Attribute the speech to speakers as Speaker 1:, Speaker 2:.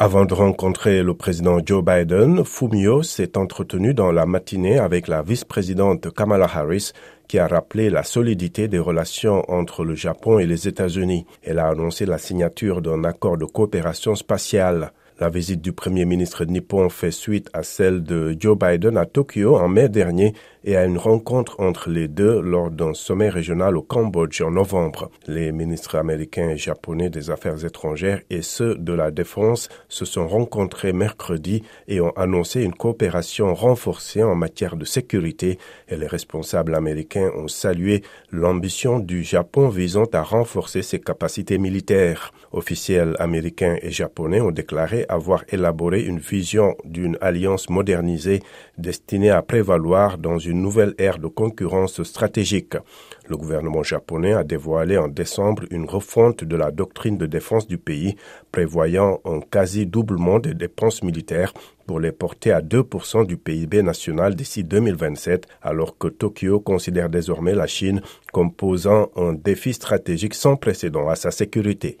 Speaker 1: Avant de rencontrer le président Joe Biden, Fumio s'est entretenu dans la matinée avec la vice-présidente Kamala Harris qui a rappelé la solidité des relations entre le Japon et les États-Unis. Elle a annoncé la signature d'un accord de coopération spatiale. La visite du Premier ministre nippon fait suite à celle de Joe Biden à Tokyo en mai dernier et à une rencontre entre les deux lors d'un sommet régional au Cambodge en novembre. Les ministres américains et japonais des Affaires étrangères et ceux de la Défense se sont rencontrés mercredi et ont annoncé une coopération renforcée en matière de sécurité et les responsables américains ont salué l'ambition du Japon visant à renforcer ses capacités militaires. Officiels américains et japonais ont déclaré avoir élaboré une vision d'une alliance modernisée destinée à prévaloir dans une nouvelle ère de concurrence stratégique. Le gouvernement japonais a dévoilé en décembre une refonte de la doctrine de défense du pays, prévoyant un quasi-doublement des dépenses militaires pour les porter à 2% du PIB national d'ici 2027, alors que Tokyo considère désormais la Chine comme posant un défi stratégique sans précédent à sa sécurité.